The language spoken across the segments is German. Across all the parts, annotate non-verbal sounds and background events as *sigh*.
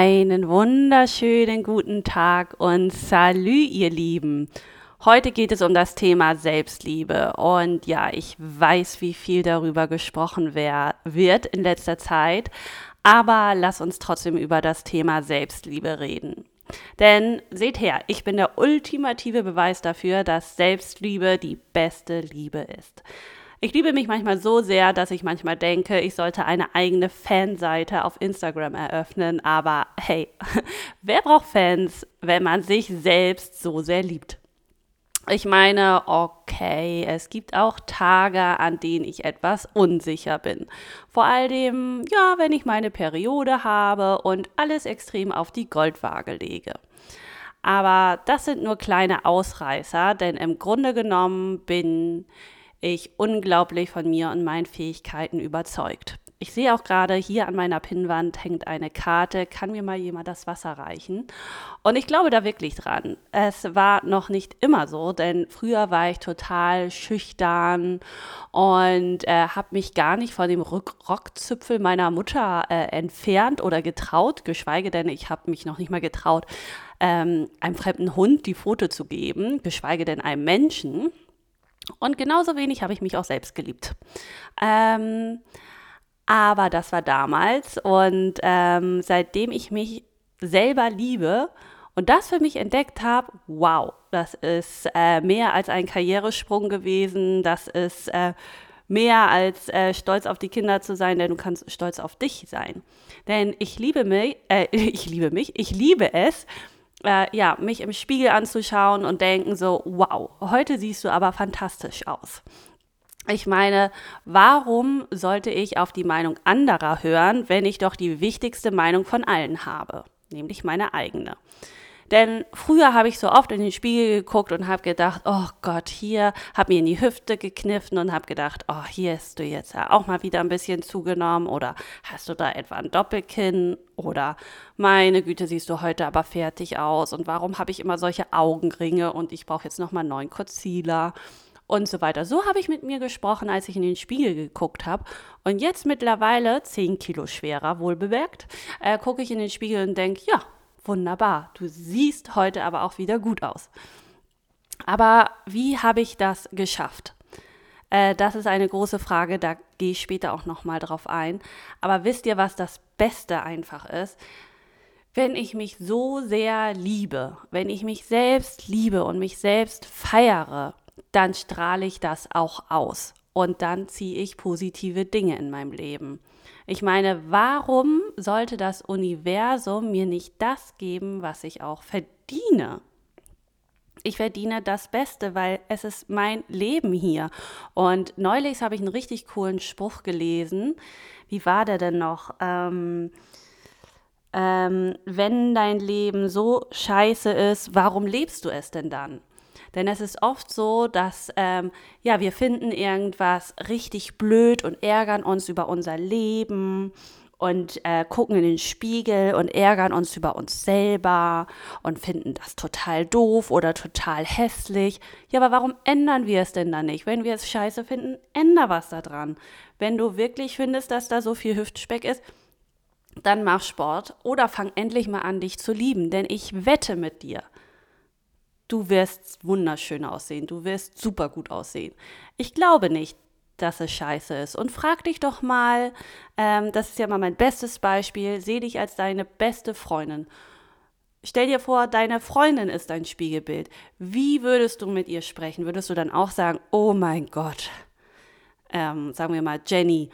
Einen wunderschönen guten Tag und Salü, ihr Lieben. Heute geht es um das Thema Selbstliebe. Und ja, ich weiß, wie viel darüber gesprochen wer wird in letzter Zeit. Aber lass uns trotzdem über das Thema Selbstliebe reden. Denn seht her, ich bin der ultimative Beweis dafür, dass Selbstliebe die beste Liebe ist. Ich liebe mich manchmal so sehr, dass ich manchmal denke, ich sollte eine eigene Fanseite auf Instagram eröffnen. Aber hey, *laughs* wer braucht Fans, wenn man sich selbst so sehr liebt? Ich meine, okay, es gibt auch Tage, an denen ich etwas unsicher bin. Vor allem, ja, wenn ich meine Periode habe und alles extrem auf die Goldwaage lege. Aber das sind nur kleine Ausreißer, denn im Grunde genommen bin ich unglaublich von mir und meinen Fähigkeiten überzeugt. Ich sehe auch gerade hier an meiner Pinnwand hängt eine Karte. Kann mir mal jemand das Wasser reichen? Und ich glaube da wirklich dran. Es war noch nicht immer so, denn früher war ich total schüchtern und äh, habe mich gar nicht von dem Rockzipfel meiner Mutter äh, entfernt oder getraut, geschweige denn ich habe mich noch nicht mal getraut, ähm, einem fremden Hund die Foto zu geben, geschweige denn einem Menschen. Und genauso wenig habe ich mich auch selbst geliebt. Ähm, aber das war damals und ähm, seitdem ich mich selber liebe und das für mich entdeckt habe, wow, das ist äh, mehr als ein Karrieresprung gewesen, das ist äh, mehr als äh, stolz auf die Kinder zu sein, denn du kannst stolz auf dich sein. Denn ich liebe mich, äh, *laughs* ich liebe mich, ich liebe es, äh, ja, mich im Spiegel anzuschauen und denken so, wow, heute siehst du aber fantastisch aus. Ich meine, warum sollte ich auf die Meinung anderer hören, wenn ich doch die wichtigste Meinung von allen habe, nämlich meine eigene? Denn früher habe ich so oft in den Spiegel geguckt und habe gedacht, oh Gott, hier, habe mir in die Hüfte gekniffen und habe gedacht, oh, hier hast du jetzt ja auch mal wieder ein bisschen zugenommen oder hast du da etwa ein Doppelkinn oder meine Güte, siehst du heute aber fertig aus und warum habe ich immer solche Augenringe und ich brauche jetzt nochmal einen neuen Concealer und so weiter. So habe ich mit mir gesprochen, als ich in den Spiegel geguckt habe. Und jetzt mittlerweile, 10 Kilo schwerer, wohl bemerkt, äh, gucke ich in den Spiegel und denke, ja, wunderbar. Du siehst heute aber auch wieder gut aus. Aber wie habe ich das geschafft? Äh, das ist eine große Frage, da gehe ich später auch nochmal drauf ein. Aber wisst ihr, was das Beste einfach ist? Wenn ich mich so sehr liebe, wenn ich mich selbst liebe und mich selbst feiere, dann strahle ich das auch aus und dann ziehe ich positive Dinge in meinem Leben. Ich meine, warum sollte das Universum mir nicht das geben, was ich auch verdiene? Ich verdiene das Beste, weil es ist mein Leben hier. Und neulich habe ich einen richtig coolen Spruch gelesen. Wie war der denn noch? Ähm, ähm, wenn dein Leben so scheiße ist, warum lebst du es denn dann? Denn es ist oft so, dass ähm, ja, wir finden irgendwas richtig blöd und ärgern uns über unser Leben und äh, gucken in den Spiegel und ärgern uns über uns selber und finden das total doof oder total hässlich. Ja, aber warum ändern wir es denn dann nicht? Wenn wir es scheiße finden, änder was daran. Wenn du wirklich findest, dass da so viel Hüftspeck ist, dann mach Sport oder fang endlich mal an, dich zu lieben. Denn ich wette mit dir, du wirst wunderschön aussehen, du wirst super gut aussehen. Ich glaube nicht, dass es scheiße ist. Und frag dich doch mal, ähm, das ist ja mal mein bestes Beispiel, seh dich als deine beste Freundin. Stell dir vor, deine Freundin ist dein Spiegelbild. Wie würdest du mit ihr sprechen? Würdest du dann auch sagen, oh mein Gott, ähm, sagen wir mal, Jenny,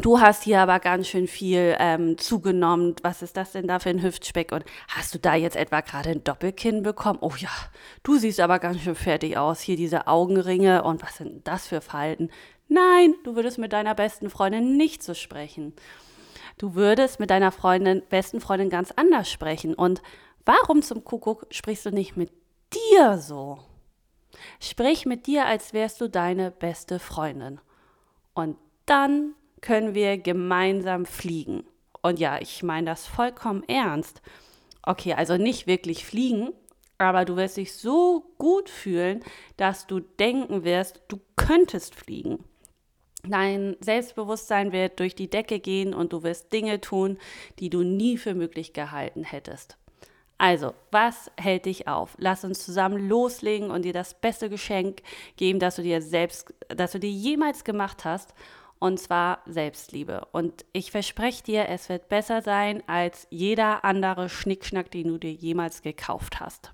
Du hast hier aber ganz schön viel ähm, zugenommen. Was ist das denn da für ein Hüftspeck? Und hast du da jetzt etwa gerade ein Doppelkinn bekommen? Oh ja, du siehst aber ganz schön fertig aus. Hier diese Augenringe und was sind das für Falten? Nein, du würdest mit deiner besten Freundin nicht so sprechen. Du würdest mit deiner Freundin, besten Freundin ganz anders sprechen. Und warum zum Kuckuck sprichst du nicht mit dir so? Sprich mit dir, als wärst du deine beste Freundin. Und dann können wir gemeinsam fliegen. Und ja, ich meine das vollkommen ernst. Okay, also nicht wirklich fliegen, aber du wirst dich so gut fühlen, dass du denken wirst, du könntest fliegen. Dein Selbstbewusstsein wird durch die Decke gehen und du wirst Dinge tun, die du nie für möglich gehalten hättest. Also, was hält dich auf? Lass uns zusammen loslegen und dir das beste Geschenk geben, das du dir selbst, das du dir jemals gemacht hast, und zwar Selbstliebe. Und ich verspreche dir, es wird besser sein als jeder andere Schnickschnack, den du dir jemals gekauft hast.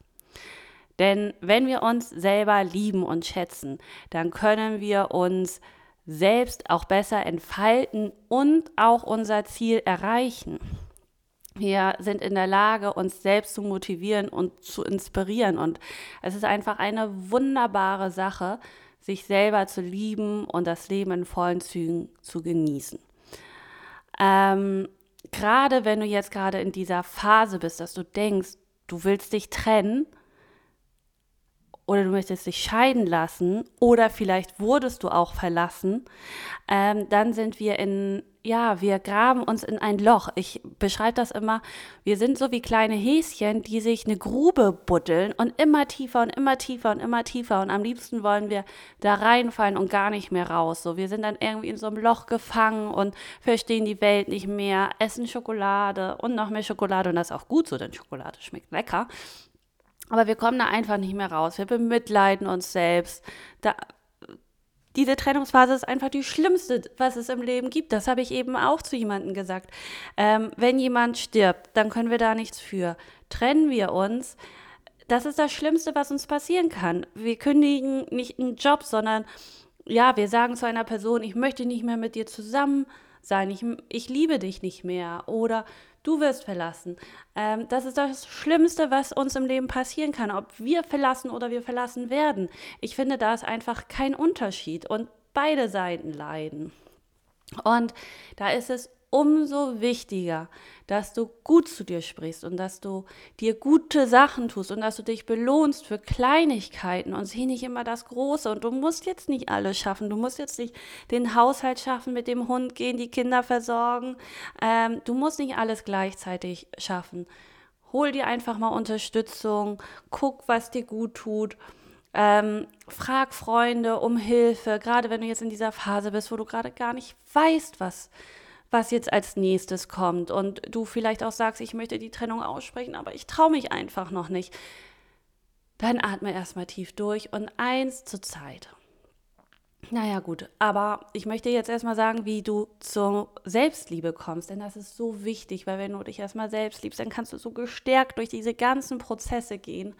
Denn wenn wir uns selber lieben und schätzen, dann können wir uns selbst auch besser entfalten und auch unser Ziel erreichen. Wir sind in der Lage, uns selbst zu motivieren und zu inspirieren. Und es ist einfach eine wunderbare Sache, sich selber zu lieben und das Leben in vollen Zügen zu genießen. Ähm, gerade wenn du jetzt gerade in dieser Phase bist, dass du denkst, du willst dich trennen, oder du möchtest dich scheiden lassen oder vielleicht wurdest du auch verlassen, ähm, dann sind wir in, ja, wir graben uns in ein Loch. Ich beschreibe das immer, wir sind so wie kleine Häschen, die sich eine Grube buddeln und immer tiefer und immer tiefer und immer tiefer und am liebsten wollen wir da reinfallen und gar nicht mehr raus. So, wir sind dann irgendwie in so einem Loch gefangen und verstehen die Welt nicht mehr, essen Schokolade und noch mehr Schokolade und das ist auch gut so, denn Schokolade schmeckt lecker. Aber wir kommen da einfach nicht mehr raus. Wir bemitleiden uns selbst. Da, diese Trennungsphase ist einfach die schlimmste, was es im Leben gibt. Das habe ich eben auch zu jemandem gesagt. Ähm, wenn jemand stirbt, dann können wir da nichts für. Trennen wir uns, das ist das Schlimmste, was uns passieren kann. Wir kündigen nicht einen Job, sondern ja, wir sagen zu einer Person, ich möchte nicht mehr mit dir zusammen sein, ich, ich liebe dich nicht mehr oder du wirst verlassen. Ähm, das ist das Schlimmste, was uns im Leben passieren kann, ob wir verlassen oder wir verlassen werden. Ich finde, da ist einfach kein Unterschied und beide Seiten leiden. Und da ist es umso wichtiger, dass du gut zu dir sprichst und dass du dir gute Sachen tust und dass du dich belohnst für Kleinigkeiten und sieh nicht immer das Große. Und du musst jetzt nicht alles schaffen. Du musst jetzt nicht den Haushalt schaffen, mit dem Hund gehen, die Kinder versorgen. Ähm, du musst nicht alles gleichzeitig schaffen. Hol dir einfach mal Unterstützung, guck, was dir gut tut. Ähm, frag Freunde um Hilfe, gerade wenn du jetzt in dieser Phase bist, wo du gerade gar nicht weißt, was was jetzt als nächstes kommt und du vielleicht auch sagst, ich möchte die Trennung aussprechen, aber ich traue mich einfach noch nicht, dann atme erstmal tief durch und eins zur Zeit. Naja, gut, aber ich möchte jetzt erstmal sagen, wie du zur Selbstliebe kommst, denn das ist so wichtig, weil wenn du dich erstmal selbst liebst, dann kannst du so gestärkt durch diese ganzen Prozesse gehen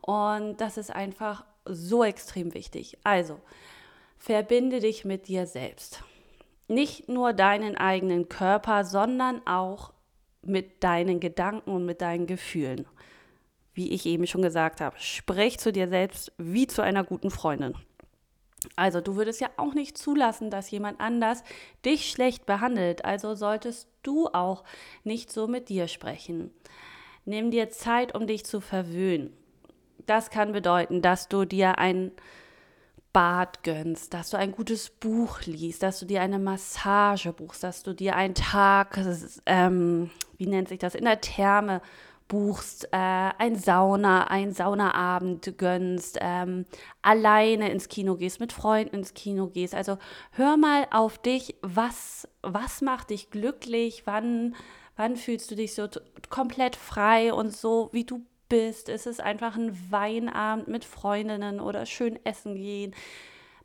und das ist einfach so extrem wichtig. Also, verbinde dich mit dir selbst nicht nur deinen eigenen Körper, sondern auch mit deinen Gedanken und mit deinen Gefühlen. Wie ich eben schon gesagt habe, sprich zu dir selbst wie zu einer guten Freundin. Also du würdest ja auch nicht zulassen, dass jemand anders dich schlecht behandelt, also solltest du auch nicht so mit dir sprechen. Nimm dir Zeit, um dich zu verwöhnen. Das kann bedeuten, dass du dir ein Bad gönnst, dass du ein gutes Buch liest, dass du dir eine Massage buchst, dass du dir einen Tag, ähm, wie nennt sich das, in der Therme buchst, äh, ein Sauna, ein Saunaabend gönnst, ähm, alleine ins Kino gehst, mit Freunden ins Kino gehst. Also hör mal auf dich, was, was macht dich glücklich, wann, wann fühlst du dich so komplett frei und so, wie du bist, ist es einfach ein Weinabend mit Freundinnen oder schön essen gehen,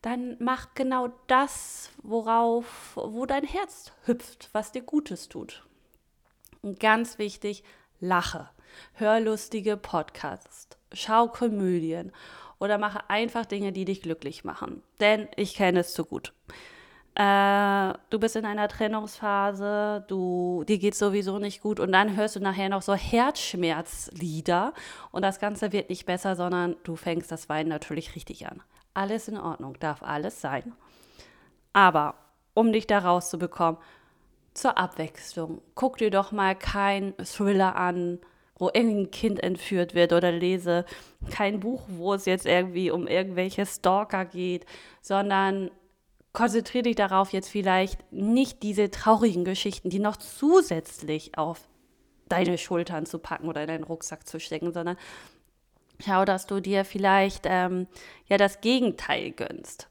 dann mach genau das, worauf, wo dein Herz hüpft, was dir Gutes tut. Und ganz wichtig, lache. Hör lustige Podcasts, schau Komödien oder mache einfach Dinge, die dich glücklich machen. Denn ich kenne es zu gut. Äh, du bist in einer Trennungsphase, du, dir geht sowieso nicht gut und dann hörst du nachher noch so Herzschmerzlieder und das Ganze wird nicht besser, sondern du fängst das Weinen natürlich richtig an. Alles in Ordnung, darf alles sein. Aber um dich da rauszubekommen, zur Abwechslung, guck dir doch mal kein Thriller an, wo irgendein Kind entführt wird oder lese kein Buch, wo es jetzt irgendwie um irgendwelche Stalker geht, sondern konzentriere dich darauf, jetzt vielleicht nicht diese traurigen Geschichten, die noch zusätzlich auf deine Schultern zu packen oder in deinen Rucksack zu stecken, sondern schau, dass du dir vielleicht ähm, ja das Gegenteil gönnst.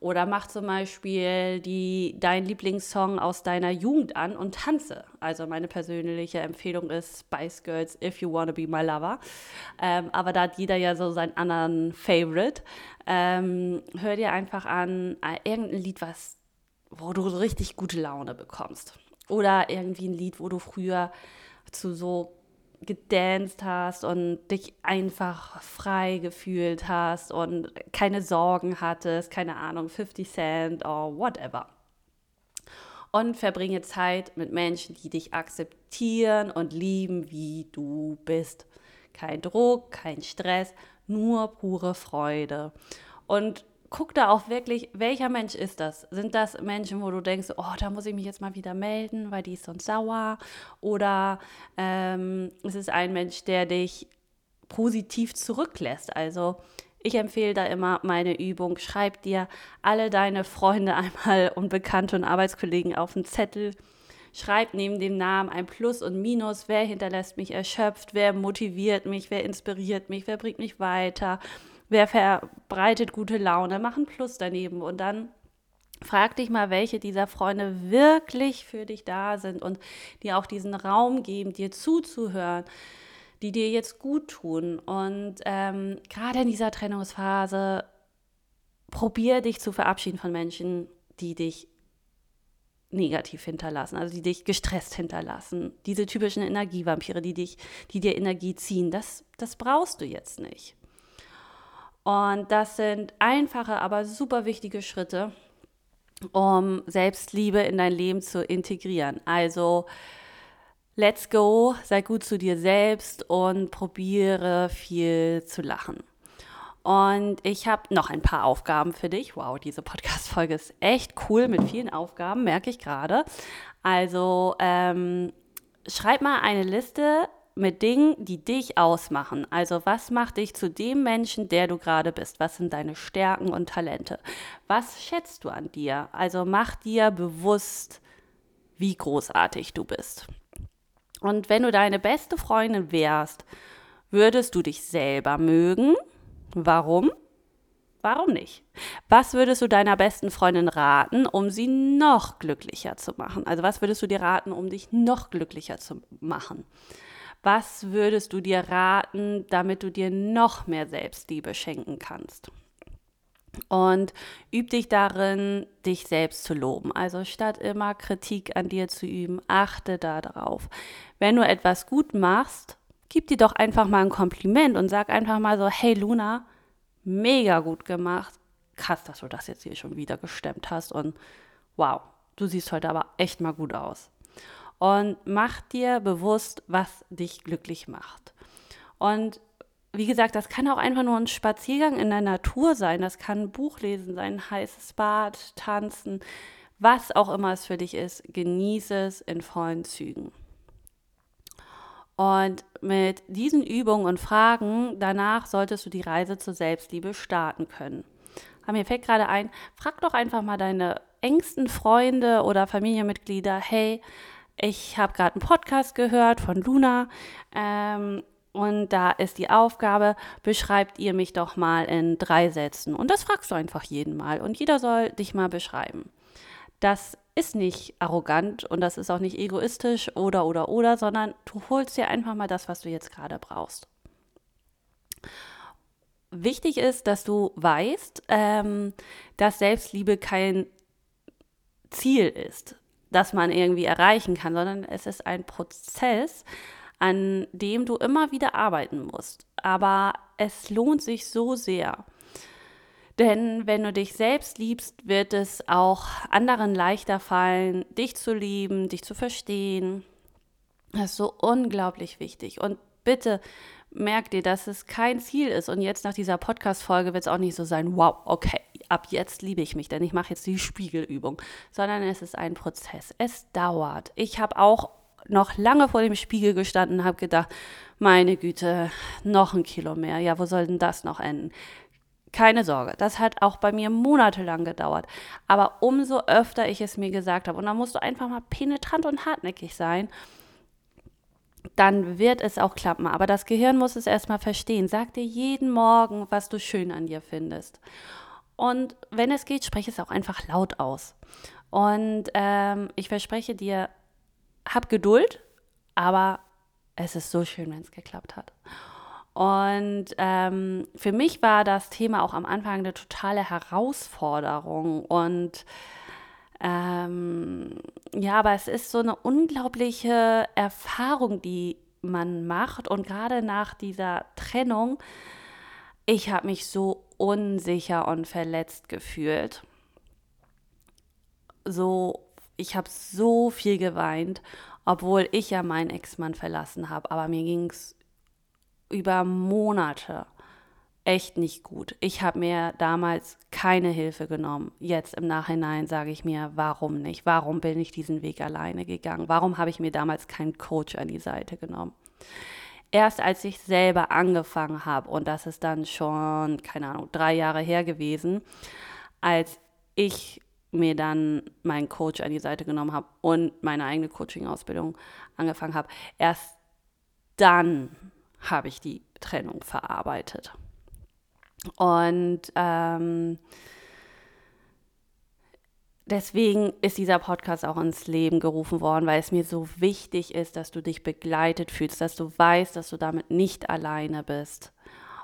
Oder mach zum Beispiel die, deinen Lieblingssong aus deiner Jugend an und tanze. Also meine persönliche Empfehlung ist Spice Girls If You Wanna Be My Lover. Ähm, aber da hat jeder ja so seinen anderen Favorite. Ähm, hör dir einfach an äh, irgendein Lied, was, wo du so richtig gute Laune bekommst. Oder irgendwie ein Lied, wo du früher zu so gedanced hast und dich einfach frei gefühlt hast und keine Sorgen hattest, keine Ahnung, 50 Cent oder whatever. Und verbringe Zeit mit Menschen, die dich akzeptieren und lieben, wie du bist. Kein Druck, kein Stress, nur pure Freude. Und guck da auch wirklich, welcher Mensch ist das? Sind das Menschen, wo du denkst, oh, da muss ich mich jetzt mal wieder melden, weil die ist sonst sauer? Oder ähm, ist es ein Mensch, der dich positiv zurücklässt? Also ich empfehle da immer meine Übung, schreib dir alle deine Freunde *laughs* einmal und Bekannte und Arbeitskollegen auf einen Zettel. Schreib neben dem Namen ein Plus und Minus, wer hinterlässt mich erschöpft, wer motiviert mich, wer inspiriert mich, wer bringt mich weiter wer verbreitet gute Laune, mach ein Plus daneben und dann frag dich mal, welche dieser Freunde wirklich für dich da sind und dir auch diesen Raum geben, dir zuzuhören, die dir jetzt gut tun. Und ähm, gerade in dieser Trennungsphase, probier dich zu verabschieden von Menschen, die dich negativ hinterlassen, also die dich gestresst hinterlassen. Diese typischen Energievampire, die dich, die dir Energie ziehen, das, das brauchst du jetzt nicht. Und das sind einfache, aber super wichtige Schritte, um Selbstliebe in dein Leben zu integrieren. Also, let's go, sei gut zu dir selbst und probiere viel zu lachen. Und ich habe noch ein paar Aufgaben für dich. Wow, diese Podcast-Folge ist echt cool mit vielen Aufgaben, merke ich gerade. Also ähm, schreib mal eine Liste mit Dingen, die dich ausmachen. Also was macht dich zu dem Menschen, der du gerade bist? Was sind deine Stärken und Talente? Was schätzt du an dir? Also mach dir bewusst, wie großartig du bist. Und wenn du deine beste Freundin wärst, würdest du dich selber mögen? Warum? Warum nicht? Was würdest du deiner besten Freundin raten, um sie noch glücklicher zu machen? Also was würdest du dir raten, um dich noch glücklicher zu machen? Was würdest du dir raten, damit du dir noch mehr Selbstliebe schenken kannst? Und üb dich darin, dich selbst zu loben. Also statt immer Kritik an dir zu üben, achte darauf. Wenn du etwas gut machst, gib dir doch einfach mal ein Kompliment und sag einfach mal so, hey Luna, mega gut gemacht. Krass, dass du das jetzt hier schon wieder gestemmt hast und wow, du siehst heute aber echt mal gut aus und mach dir bewusst, was dich glücklich macht. Und wie gesagt, das kann auch einfach nur ein Spaziergang in der Natur sein, das kann ein Buch lesen sein, ein heißes Bad, tanzen, was auch immer es für dich ist, genieße es in vollen Zügen. Und mit diesen Übungen und Fragen danach solltest du die Reise zur Selbstliebe starten können. Aber mir fällt gerade ein, frag doch einfach mal deine engsten Freunde oder Familienmitglieder, hey, ich habe gerade einen Podcast gehört von Luna ähm, und da ist die Aufgabe, beschreibt ihr mich doch mal in drei Sätzen. Und das fragst du einfach jeden Mal und jeder soll dich mal beschreiben. Das ist nicht arrogant und das ist auch nicht egoistisch oder oder oder, sondern du holst dir einfach mal das, was du jetzt gerade brauchst. Wichtig ist, dass du weißt, ähm, dass Selbstliebe kein Ziel ist das man irgendwie erreichen kann, sondern es ist ein Prozess, an dem du immer wieder arbeiten musst. Aber es lohnt sich so sehr. Denn wenn du dich selbst liebst, wird es auch anderen leichter fallen, dich zu lieben, dich zu verstehen. Das ist so unglaublich wichtig. Und bitte merk dir, dass es kein Ziel ist. Und jetzt nach dieser Podcast-Folge wird es auch nicht so sein, wow, okay, ab jetzt liebe ich mich, denn ich mache jetzt die *laughs* Spiegelübung, sondern es ist ein Prozess. Es dauert. Ich habe auch noch lange vor dem Spiegel gestanden und habe gedacht, meine Güte, noch ein Kilo mehr. Ja, wo soll denn das noch enden? Keine Sorge, das hat auch bei mir monatelang gedauert. Aber umso öfter ich es mir gesagt habe, und da musst du einfach mal penetrant und hartnäckig sein, dann wird es auch klappen. Aber das Gehirn muss es erstmal verstehen. Sag dir jeden Morgen, was du schön an dir findest. Und wenn es geht, spreche es auch einfach laut aus. Und ähm, ich verspreche dir, hab Geduld, aber es ist so schön, wenn es geklappt hat. Und ähm, für mich war das Thema auch am Anfang eine totale Herausforderung. Und ähm, ja, aber es ist so eine unglaubliche Erfahrung, die man macht. Und gerade nach dieser Trennung, ich habe mich so unsicher und verletzt gefühlt. So, ich habe so viel geweint, obwohl ich ja meinen Ex-Mann verlassen habe. Aber mir ging es über Monate echt nicht gut. Ich habe mir damals keine Hilfe genommen. Jetzt im Nachhinein sage ich mir, warum nicht? Warum bin ich diesen Weg alleine gegangen? Warum habe ich mir damals keinen Coach an die Seite genommen? Erst als ich selber angefangen habe, und das ist dann schon, keine Ahnung, drei Jahre her gewesen, als ich mir dann meinen Coach an die Seite genommen habe und meine eigene Coaching-Ausbildung angefangen habe, erst dann habe ich die Trennung verarbeitet. Und ähm, deswegen ist dieser Podcast auch ins Leben gerufen worden, weil es mir so wichtig ist, dass du dich begleitet fühlst, dass du weißt, dass du damit nicht alleine bist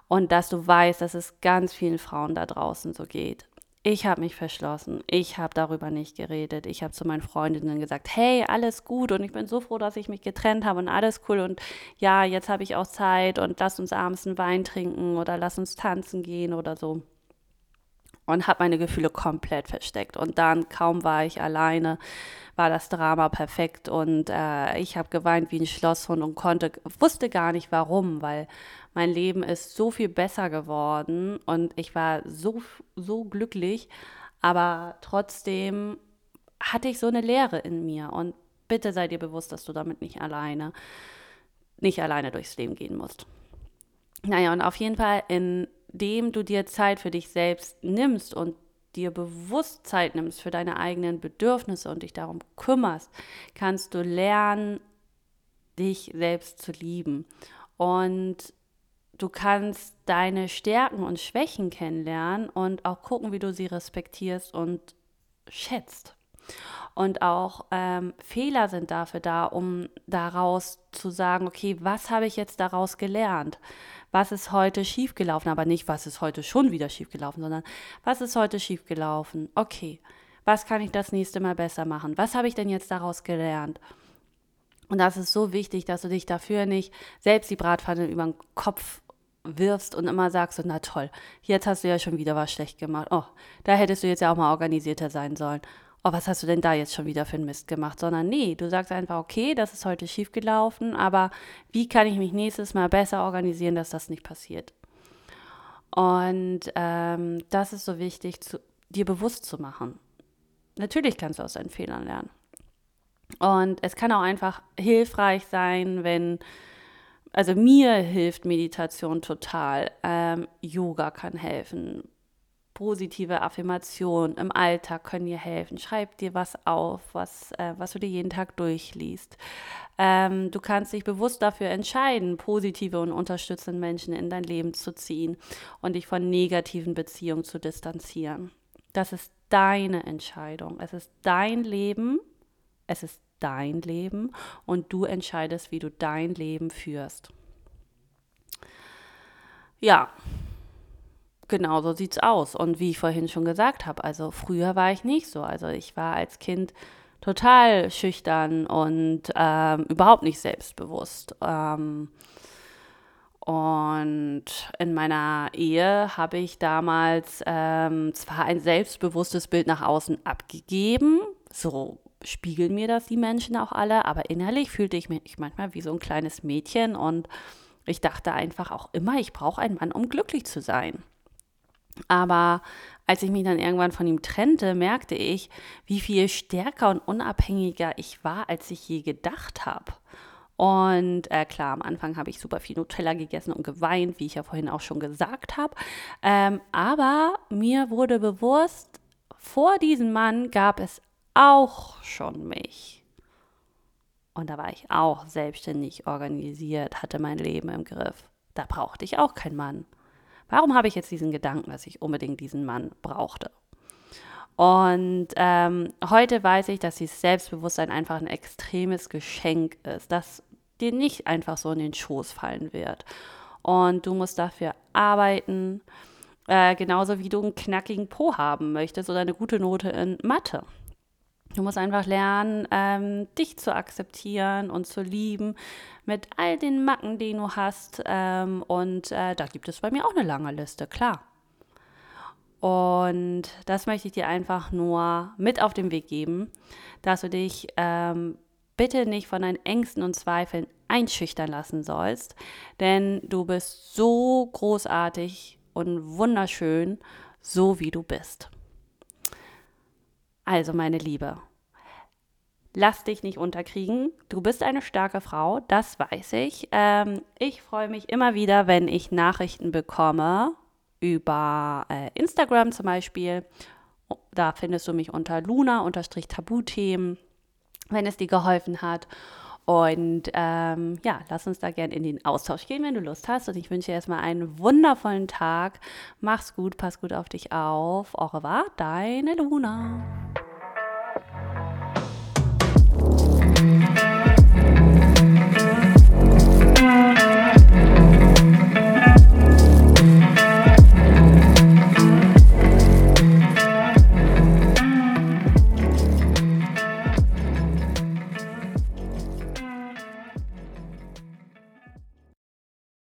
und dass du weißt, dass es ganz vielen Frauen da draußen so geht. Ich habe mich verschlossen. Ich habe darüber nicht geredet. Ich habe zu meinen Freundinnen gesagt, hey, alles gut und ich bin so froh, dass ich mich getrennt habe und alles cool und ja, jetzt habe ich auch Zeit und lass uns abends einen Wein trinken oder lass uns tanzen gehen oder so. Und habe meine Gefühle komplett versteckt. Und dann, kaum war ich alleine, war das Drama perfekt und äh, ich habe geweint wie ein Schlosshund und konnte, wusste gar nicht warum, weil mein Leben ist so viel besser geworden und ich war so, so glücklich, aber trotzdem hatte ich so eine Leere in mir und bitte sei dir bewusst, dass du damit nicht alleine, nicht alleine durchs Leben gehen musst. Naja, und auf jeden Fall, indem du dir Zeit für dich selbst nimmst und dir bewusst Zeit nimmst für deine eigenen Bedürfnisse und dich darum kümmerst, kannst du lernen, dich selbst zu lieben. Und du kannst deine Stärken und Schwächen kennenlernen und auch gucken, wie du sie respektierst und schätzt. Und auch ähm, Fehler sind dafür da, um daraus zu sagen, okay, was habe ich jetzt daraus gelernt? Was ist heute schiefgelaufen? Aber nicht, was ist heute schon wieder schiefgelaufen, sondern was ist heute schiefgelaufen? Okay, was kann ich das nächste Mal besser machen? Was habe ich denn jetzt daraus gelernt? Und das ist so wichtig, dass du dich dafür nicht selbst die Bratpfanne über den Kopf wirfst und immer sagst, na toll, jetzt hast du ja schon wieder was schlecht gemacht. Oh, da hättest du jetzt ja auch mal organisierter sein sollen. Oh, was hast du denn da jetzt schon wieder für einen Mist gemacht? Sondern nee, du sagst einfach, okay, das ist heute schief gelaufen, aber wie kann ich mich nächstes Mal besser organisieren, dass das nicht passiert? Und ähm, das ist so wichtig, zu, dir bewusst zu machen. Natürlich kannst du aus deinen Fehlern lernen. Und es kann auch einfach hilfreich sein, wenn, also mir hilft Meditation total. Ähm, Yoga kann helfen. Positive Affirmationen im Alltag können dir helfen. Schreib dir was auf, was, äh, was du dir jeden Tag durchliest. Ähm, du kannst dich bewusst dafür entscheiden, positive und unterstützende Menschen in dein Leben zu ziehen und dich von negativen Beziehungen zu distanzieren. Das ist deine Entscheidung. Es ist dein Leben es ist dein Leben und du entscheidest, wie du dein Leben führst. Ja, genau so sieht es aus. Und wie ich vorhin schon gesagt habe, also früher war ich nicht so. Also ich war als Kind total schüchtern und ähm, überhaupt nicht selbstbewusst. Ähm, und in meiner Ehe habe ich damals ähm, zwar ein selbstbewusstes Bild nach außen abgegeben, so spiegeln mir das die Menschen auch alle, aber innerlich fühlte ich mich manchmal wie so ein kleines Mädchen und ich dachte einfach auch immer, ich brauche einen Mann, um glücklich zu sein. Aber als ich mich dann irgendwann von ihm trennte, merkte ich, wie viel stärker und unabhängiger ich war, als ich je gedacht habe. Und äh, klar, am Anfang habe ich super viel Nutella gegessen und geweint, wie ich ja vorhin auch schon gesagt habe. Ähm, aber mir wurde bewusst, vor diesem Mann gab es auch schon mich. Und da war ich auch selbstständig organisiert, hatte mein Leben im Griff. Da brauchte ich auch keinen Mann, Warum habe ich jetzt diesen Gedanken, dass ich unbedingt diesen Mann brauchte? Und ähm, heute weiß ich, dass dieses Selbstbewusstsein einfach ein extremes Geschenk ist, das dir nicht einfach so in den Schoß fallen wird. Und du musst dafür arbeiten, äh, genauso wie du einen knackigen Po haben möchtest oder eine gute Note in Mathe. Du musst einfach lernen, ähm, dich zu akzeptieren und zu lieben mit all den Macken, die du hast. Ähm, und äh, da gibt es bei mir auch eine lange Liste, klar. Und das möchte ich dir einfach nur mit auf den Weg geben, dass du dich ähm, bitte nicht von deinen Ängsten und Zweifeln einschüchtern lassen sollst, denn du bist so großartig und wunderschön, so wie du bist. Also, meine Liebe, lass dich nicht unterkriegen. Du bist eine starke Frau, das weiß ich. Ähm, ich freue mich immer wieder, wenn ich Nachrichten bekomme über äh, Instagram zum Beispiel. Da findest du mich unter Luna-Tabuthemen, wenn es dir geholfen hat. Und ähm, ja, lass uns da gerne in den Austausch gehen, wenn du Lust hast. Und ich wünsche dir erstmal einen wundervollen Tag. Mach's gut, pass gut auf dich auf. Au revoir, deine Luna.